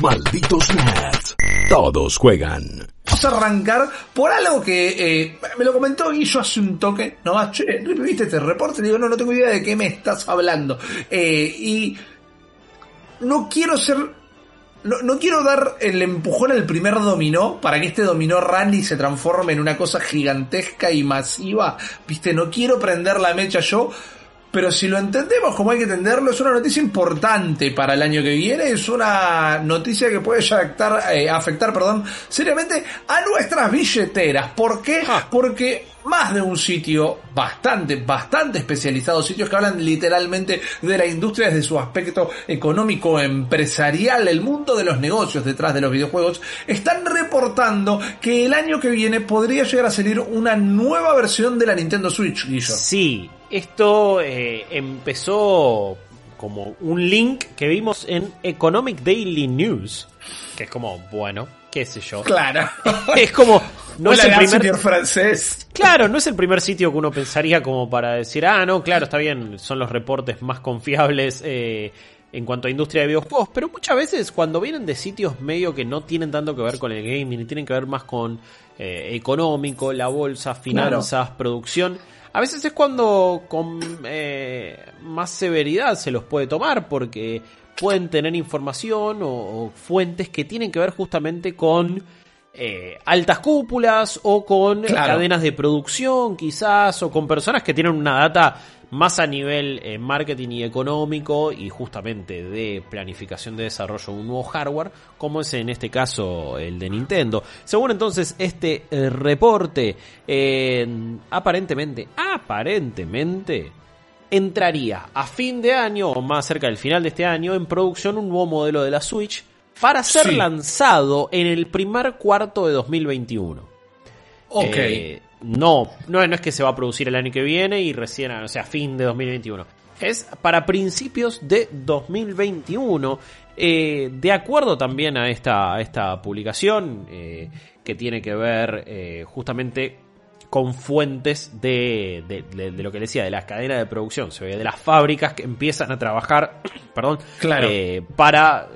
Malditos nerds. Todos juegan. Vamos a arrancar por algo que eh, me lo comentó Guillo hace un toque. No, che, ¿viste este reporte? Digo, no, no tengo idea de qué me estás hablando. Eh, y no quiero ser no, no, quiero dar el empujón al primer dominó para que este dominó rally se transforme en una cosa gigantesca y masiva. Viste, no quiero prender la mecha yo, pero si lo entendemos como hay que entenderlo, es una noticia importante para el año que viene, es una noticia que puede afectar, eh, afectar perdón, seriamente a nuestras billeteras. ¿Por qué? Ah. Porque más de un sitio bastante, bastante especializado, sitios que hablan literalmente de la industria desde su aspecto económico, empresarial, el mundo de los negocios detrás de los videojuegos, están reportando que el año que viene podría llegar a salir una nueva versión de la Nintendo Switch, Guillo. Sí, esto eh, empezó como un link que vimos en Economic Daily News, que es como, bueno, qué sé yo. Claro. es como, no es el primer francés. Claro, no es el primer sitio que uno pensaría como para decir, ah, no, claro, está bien, son los reportes más confiables eh, en cuanto a industria de videojuegos, pero muchas veces cuando vienen de sitios medio que no tienen tanto que ver con el gaming y tienen que ver más con eh, económico, la bolsa, finanzas, producción a veces es cuando con eh, más severidad se los puede tomar porque pueden tener información o, fuentes que tienen que ver justamente con eh, altas cúpulas o con cadenas de producción quizás o con personas que tienen una data más a nivel eh, marketing y económico y justamente de planificación de desarrollo de un nuevo hardware, como es en este caso el de Nintendo. Según entonces este eh, reporte, aparentemente, aparentemente, entraría a fin de año o más cerca del final de este año en producción un nuevo modelo de la Switch para ser lanzado en el primer cuarto de 2021. Ok. Eh, no, no, es que se va a producir el año que viene y recién, o sea, fin de 2021. Es para principios de 2021. Eh, de acuerdo también a esta, esta publicación, eh, que tiene que ver justamente con fuentes de, de, lo que decía, de las cadenas de producción, de las fábricas que empiezan a trabajar, perdón, para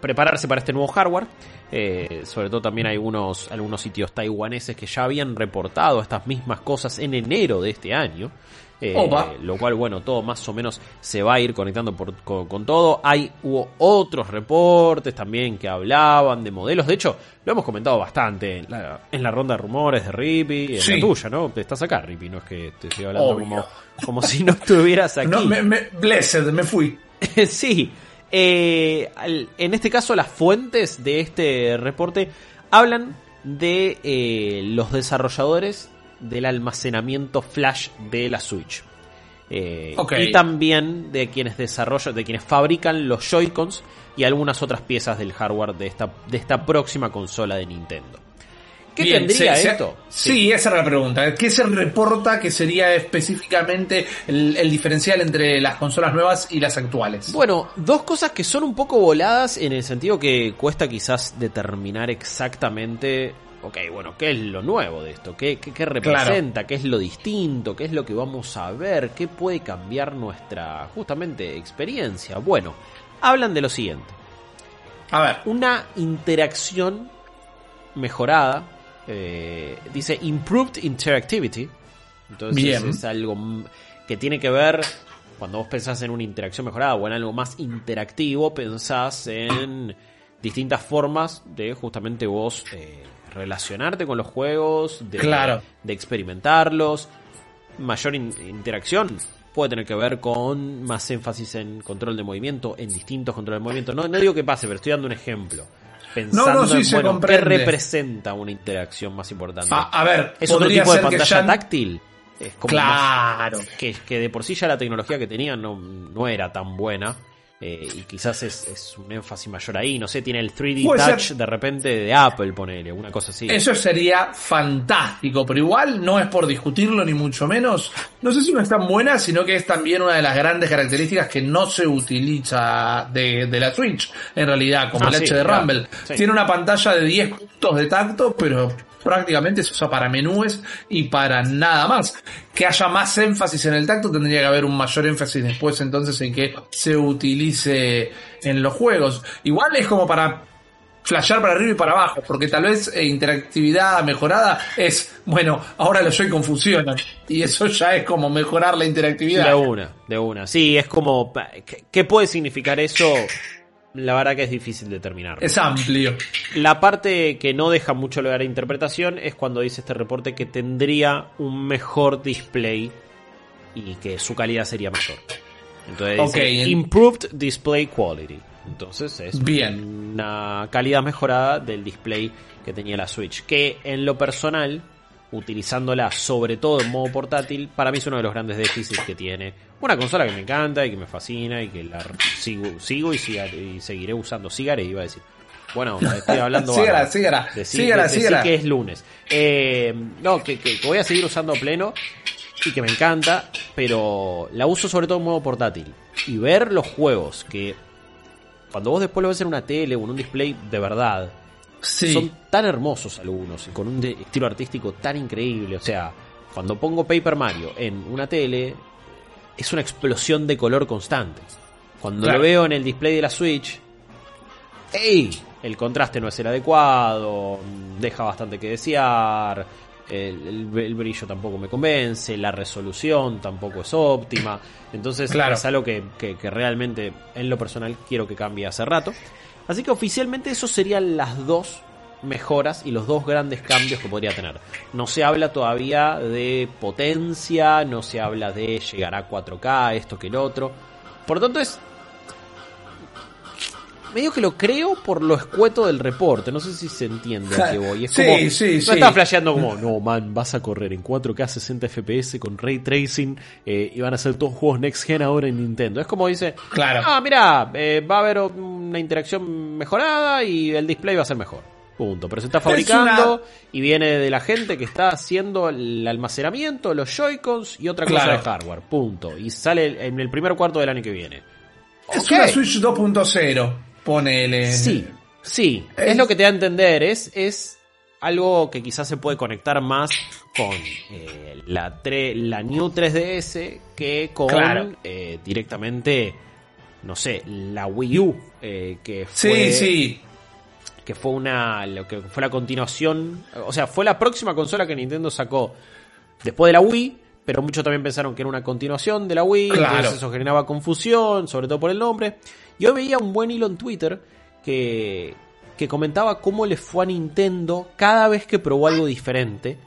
prepararse para este nuevo hardware. Eh, sobre todo también hay algunos, algunos sitios taiwaneses que ya habían reportado estas mismas cosas en enero de este año. Eh, lo cual, bueno, todo más o menos se va a ir conectando con, todo. Hay hubo otros reportes también que hablaban de modelos. De hecho, lo hemos comentado bastante en la, ronda de rumores de Rippy, en la tuya, ¿no? Estás acá, Rippy, no es que te estoy hablando como, como si no estuvieras aquí. No, me, me, blessed, me fui. sí, eh, en este caso, las fuentes de este reporte hablan de eh, los desarrolladores del almacenamiento flash de la Switch. Eh, y también de quienes desarrollan, de quienes fabrican los Joy-Cons y algunas otras piezas del hardware de esta, de esta próxima consola de Nintendo. ¿Qué tendría esto? sí. esa era la pregunta. ¿Qué se reporta que sería específicamente el, diferencial entre las consolas nuevas y las actuales? Bueno, dos cosas que son un poco voladas en el sentido que cuesta quizás determinar exactamente ok, bueno, ¿qué es lo nuevo de esto? ¿Qué, qué, representa? ¿Qué es lo distinto? ¿Qué es lo que vamos a ver? ¿Qué puede cambiar nuestra, justamente, experiencia? Bueno, hablan de lo siguiente. A ver. Una interacción mejorada eh, dice Improved Interactivity. Entonces es algo que tiene que ver, cuando vos pensás en una interacción mejorada o en algo más interactivo, pensás en distintas formas de justamente vos eh, relacionarte con los juegos, de, de experimentarlos. Mayor interacción puede tener que ver con más énfasis en control de movimiento, en distintos controles de movimiento. No, no digo que pase, pero estoy dando un ejemplo pensando en qué representa una interacción más importante. a ver, es otro tipo de pantalla táctil. Es como claro. que, que de por sí ya la tecnología que tenía no, no era tan buena. Eh, y quizás es, un énfasis mayor ahí. No sé, tiene el 3D Touch de repente de Apple, ponele, una cosa así. Eso sería fantástico, pero igual no es por discutirlo ni mucho menos. No sé si no es tan buena, sino que es también una de las grandes características que no se utiliza de, la Switch, en realidad, como ah, el H de Rumble. Tiene una pantalla de 10 puntos de tacto, pero prácticamente se usa para menúes y para nada más. Que haya más énfasis en el tacto, tendría que haber un mayor énfasis después entonces en que se utilice en los juegos. Igual es como para flashear para arriba y para abajo, porque tal vez eh, interactividad mejorada es, bueno, ahora los Joy-Con funcionan, y eso ya es como mejorar la interactividad. De una, de una. Sí, es como, ¿qué, qué puede significar eso? La verdad que es difícil determinar. Es amplio. La parte que no deja mucho lugar a interpretación es cuando dice este reporte que tendría un mejor display y que su calidad sería mayor. Entonces, Ok, dice, en- improved display quality. Entonces es Bien. una calidad mejorada del display que tenía la Switch. Que en lo personal, utilizándola sobre todo en modo portátil, para mí es uno de los grandes déficits que tiene. Una consola que me encanta y que me fascina y que la sigo, sigo y, siga- y seguiré usando. Sigaré, iba a decir. Bueno, estoy hablando. Sígala, bárbaro. sígala, Decí- sígala. que es lunes. Eh, no, que, que- que voy a seguir usando a pleno y que me encanta, pero la uso sobre todo en modo portátil. Y ver los juegos que cuando vos después lo ves en una tele o en un display de verdad, Sí. son tan hermosos algunos y con un estilo artístico tan increíble. O sea, cuando pongo Paper Mario en una tele, es una explosión de color constante. Cuando Claro. lo veo en el display de la Switch, ¡ey! El contraste no es el adecuado, deja bastante que desear, el, el- el brillo tampoco me convence, la resolución tampoco es óptima. Entonces Claro. es algo que, que- que realmente en lo personal quiero que cambie hace rato. Así que oficialmente esos serían las dos mejoras y los dos grandes cambios que podría tener. No se habla todavía de potencia, no se habla de llegar a 4K, esto que el otro. Por lo tanto es medio que lo creo por lo escueto del reporte. No sé si se entiende a qué voy. Es Sí, como, sí, no sí. está flasheando como, no, man, vas a correr en 4K 60 FPS con ray tracing eh, y van a ser todos juegos next gen ahora en Nintendo. Es como dice, Claro. ah, mira, eh, va a haber una interacción mejorada y el display va a ser mejor. Punto. Pero se está fabricando una- y viene de la gente que está haciendo el almacenamiento, los Joy-Cons y otra cosa Claro. de hardware. Punto. Y sale en el primer cuarto del año que viene. Es Ok. una Switch 2.0, ponele. Sí, sí, es, Es- lo que te da a entender, es, es algo que quizás se puede conectar más con eh, la, tre- la New 3DS que con Claro. eh, directamente, no sé, la Wii U, eh, que fue, Sí, sí. que fue una, lo que fue la continuación, o sea, fue la próxima consola que Nintendo sacó después de la Wii, pero muchos también pensaron que era una continuación de la Wii, Claro. entonces eso generaba confusión, sobre todo por el nombre. Yo veía un buen hilo en Twitter que, que comentaba cómo le fue a Nintendo cada vez que probó algo diferente,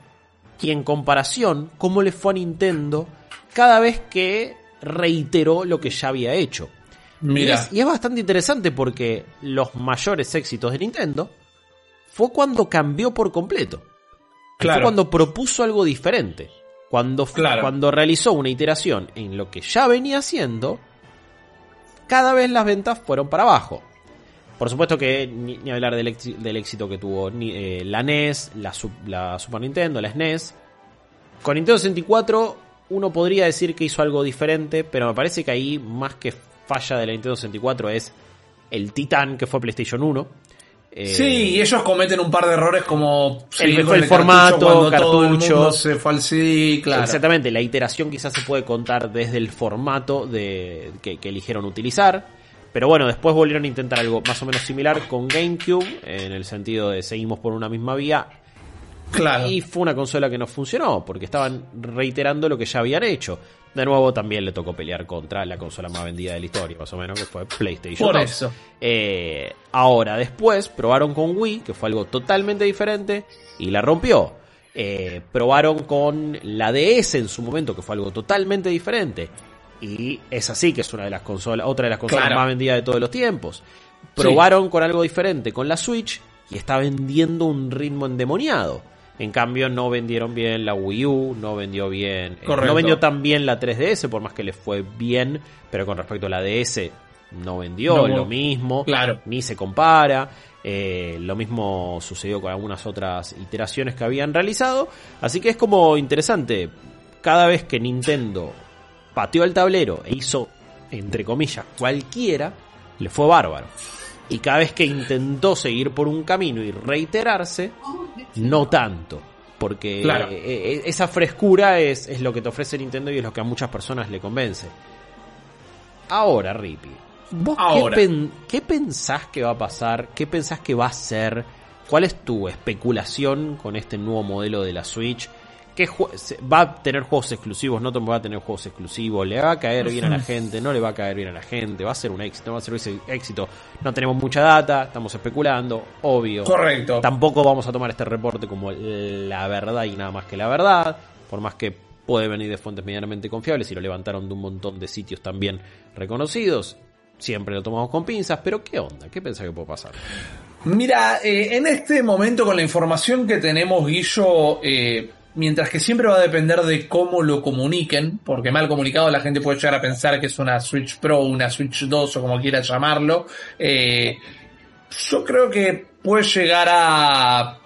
y en comparación, cómo le fue a Nintendo cada vez que reiteró lo que ya había hecho. Y Mira. es, y es bastante interesante porque los mayores éxitos de Nintendo fue cuando cambió por completo. Claro. Fue cuando propuso algo diferente. Cuando, Claro. cuando realizó una iteración en lo que ya venía haciendo, cada vez las ventas fueron para abajo. Por supuesto que ni, hablar del, éxi- del éxito que tuvo eh, la NES, la, la Super Nintendo, la SNES. Con Nintendo 64 uno podría decir que hizo algo diferente, pero me parece que ahí más que falla de la Nintendo 64 es el titán que fue PlayStation 1. Eh, Sí, y ellos cometen un par de errores como El- con el formato, todo el cartucho. mundo se claro. Exactamente, la iteración quizás se puede contar desde el formato de, que, que eligieron utilizar. Pero bueno, después volvieron a intentar algo más o menos similar con GameCube, en el sentido de seguimos por una misma vía. Claro. Y fue una consola que no funcionó, porque estaban reiterando lo que ya habían hecho. De nuevo, también le tocó pelear contra la consola más vendida de la historia, más o menos, que fue PlayStation Por 2. eso. Eh, ahora, después, probaron con Wii, que fue algo totalmente diferente, y la rompió. Eh, probaron con la DS en su momento, que fue algo totalmente diferente. Y es así que es una de las consolas, otra de las consolas Claro. más vendidas de todos los tiempos. Probaron con algo diferente con la Switch y está vendiendo un ritmo endemoniado. En cambio, no vendieron bien la Wii U, no vendió bien. eh, Correcto. no vendió tan bien la 3DS, por más que le fue bien, pero con respecto a la DS, no vendió No, lo mismo, claro. ni se compara. Eh, lo mismo sucedió con algunas otras iteraciones que habían realizado. Así que es como interesante. Cada vez que Nintendo pateó el tablero e hizo, entre comillas, cualquiera, le fue bárbaro. Y cada vez que intentó seguir por un camino y reiterarse, no tanto. Porque Claro. eh, eh, esa frescura es, es lo que te ofrece Nintendo y es lo que a muchas personas le convence. Ahora, Rippy, ¿Vos Ahora. Qué, pen- qué pensás que va a pasar? ¿Qué pensás que va a ser? ¿Cuál es tu especulación con este nuevo modelo de la Switch? ¿Qué jue- se- ¿Va a tener juegos exclusivos? ¿No va a tener juegos exclusivos? ¿Le va a caer bien a la gente? ¿No le va a caer bien a la gente? ¿Va a ser un éxito? ¿No va a ser un éxito? No tenemos mucha data, estamos especulando, obvio. Correcto. Tampoco vamos a tomar este reporte como la verdad y nada más que la verdad, por más que puede venir de fuentes medianamente confiables y lo levantaron de un montón de sitios también reconocidos. Siempre lo tomamos con pinzas, pero ¿qué onda? ¿Qué pensás que puede pasar? Mira, eh, en este momento con la información que tenemos, Guillo, eh, mientras que siempre va a depender de cómo lo comuniquen, porque mal comunicado la gente puede llegar a pensar que es una Switch Pro, una Switch 2 o como quiera llamarlo, eh, yo creo que puede llegar a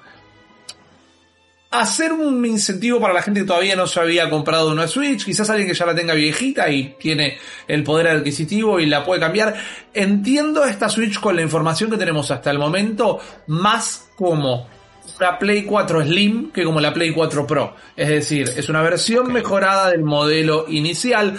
hacer un incentivo para la gente que todavía no se había comprado una Switch, quizás alguien que ya la tenga viejita y tiene el poder adquisitivo y la puede cambiar. Entiendo esta Switch con la información que tenemos hasta el momento más como una Play 4 Slim que como la Play 4 Pro. Es decir, es una versión mejorada del modelo inicial.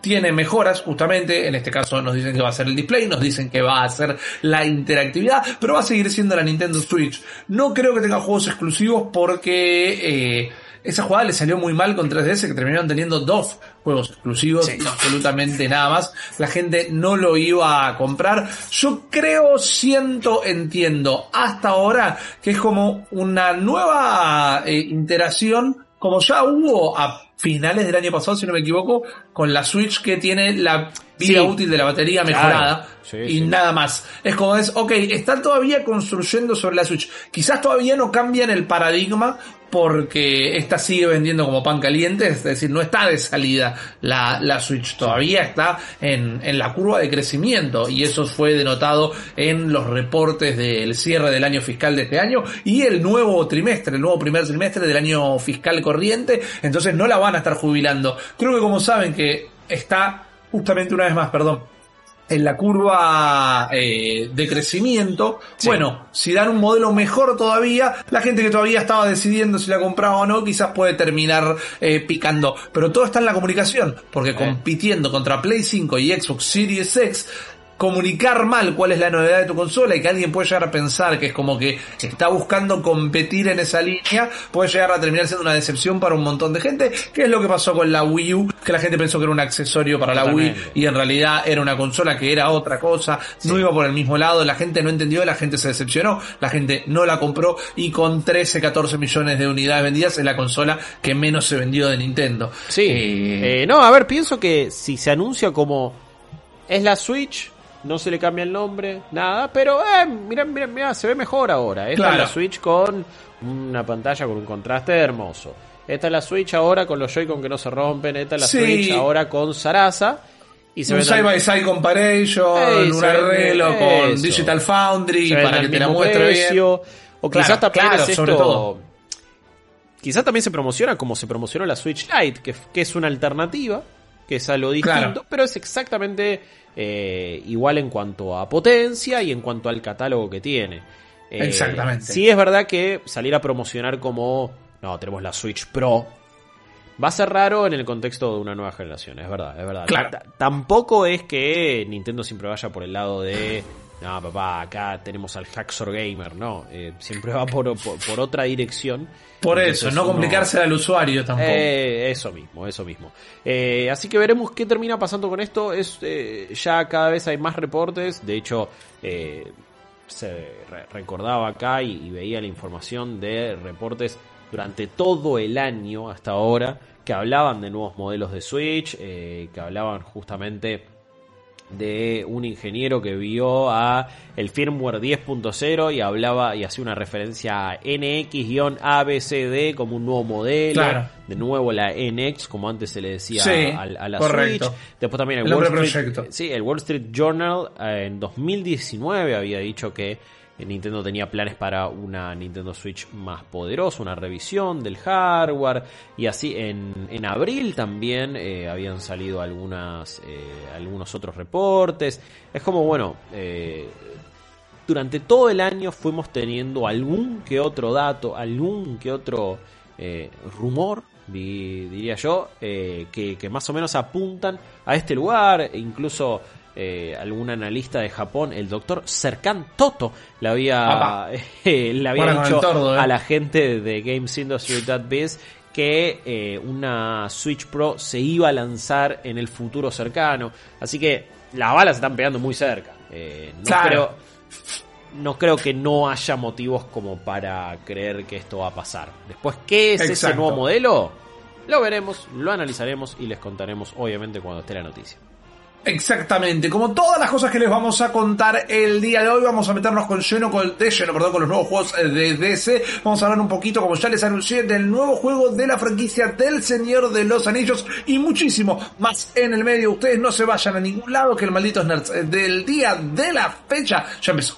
Tiene mejoras, justamente, en este caso nos dicen que va a ser el display, nos dicen que va a ser la interactividad, pero va a seguir siendo la Nintendo Switch. No creo que tenga juegos exclusivos porque eh, esa jugada le salió muy mal con 3DS que terminaron teniendo dos juegos exclusivos y absolutamente nada más. La gente no lo iba a comprar. Yo creo, siento, entiendo hasta ahora que es como una nueva eh, interacción como ya hubo a finales del año pasado, si no me equivoco, con la Switch que tiene la vida Sí. útil de la batería Claro. mejorada Sí, y sí. nada más. Es como es, ok, están todavía construyendo sobre la Switch. Quizás todavía no cambian el paradigma porque esta sigue vendiendo como pan caliente, es decir, no está de salida la, la Switch, todavía está en, en la curva de crecimiento y eso fue denotado en los reportes del cierre del año fiscal de este año y el nuevo trimestre, el nuevo primer trimestre del año fiscal corriente, entonces no la van a estar jubilando. Creo que como saben que está justamente una vez más, perdón, en la curva eh, de crecimiento, Sí. bueno, si dan un modelo mejor todavía, la gente que todavía estaba decidiendo si la compraba o no, quizás puede terminar eh, picando. Pero todo está en la comunicación, porque compitiendo contra Play 5 y Xbox Series X, comunicar mal cuál es la novedad de tu consola y que alguien puede llegar a pensar que es como que está buscando competir en esa línea, puede llegar a terminar siendo una decepción para un montón de gente, que es lo que pasó con la Wii U, que la gente pensó que era un accesorio para la Wii y en realidad era una consola que era otra cosa, no iba por el mismo lado, la gente no entendió, la gente se decepcionó, la gente no la compró y con 13, 14 millones de unidades vendidas es la consola que menos se vendió de Nintendo. Sí. Eh, Eh, no, a ver, pienso que si se anuncia como es la Switch, no se le cambia el nombre, nada, pero eh, mira, mira, mira, se ve mejor ahora. Esta Claro. es la Switch con una pantalla con un contraste hermoso. Esta es la Switch ahora con los Joy-Con que no se rompen. Esta es la Sí. Switch ahora con Sarasa. Y se un side by side comparison, Ey, un arreglo con. Digital Foundry para que te la muestre bien. precio. O Claro, quizás también claro, es sobre esto- todo. Quizás también se promociona como se promocionó la Switch Lite, que, que es una alternativa, que es algo distinto, Claro. pero es exactamente eh, igual en cuanto a potencia y en cuanto al catálogo que tiene. Eh, Exactamente. Sí es verdad que salir a promocionar como, no, tenemos la Switch Pro, va a ser raro en el contexto de una nueva generación, es verdad, es verdad. Claro. Ta- Tampoco es que Nintendo siempre vaya por el lado de, no, papá, acá tenemos al Haxor Gamer, no, eh, siempre va por, por, por otra dirección. Por eso, no uno- complicarse al usuario tampoco. eh, eso mismo, eso mismo. Eh, así que veremos qué termina pasando con esto. Es ya cada vez hay más reportes. De hecho, se re- recordaba acá y, y veía la información de reportes durante todo el año hasta ahora que hablaban de nuevos modelos de Switch, eh, que hablaban justamente de un ingeniero que vio a el firmware 10.0 y hablaba y hacía una referencia a NX-ABCD como un nuevo modelo, Claro. de nuevo la NX como antes se le decía Sí, a, a la correcto. Switch, después también el, El Wall Street, sí, el Wall Street Journal eh, en 2019 había dicho que Nintendo tenía planes para una Nintendo Switch más poderosa, una revisión del hardware y así en, en abril también eh, habían salido algunas eh, algunos otros reportes. Es como bueno, eh, durante todo el año fuimos teniendo algún que otro dato, algún que otro eh, rumor, di- diría yo, eh, que, que más o menos apuntan a este lugar. Incluso eh, algún analista de Japón, el doctor Serkan Toto, le había, le había dicho tordo, ¿eh? a la gente de Games Industry Biz que eh, una Switch Pro se iba a lanzar en el futuro cercano. Así que las balas están pegando muy cerca. Eh, no, Claro. creo, no creo que no haya motivos como para creer que esto va a pasar. Después, ¿qué es ese nuevo modelo? Lo veremos, lo analizaremos y les contaremos obviamente cuando esté la noticia. Exactamente, como todas las cosas que les vamos a contar el día de hoy, vamos a meternos con lleno, con, de lleno, perdón, con los nuevos juegos eh, de DC. Vamos a hablar un poquito, como ya les anuncié, del nuevo juego de la franquicia del Señor de los Anillos y muchísimo más en el medio. Ustedes no se vayan a ningún lado, que el maldito Nerds del día de la fecha ya empezó.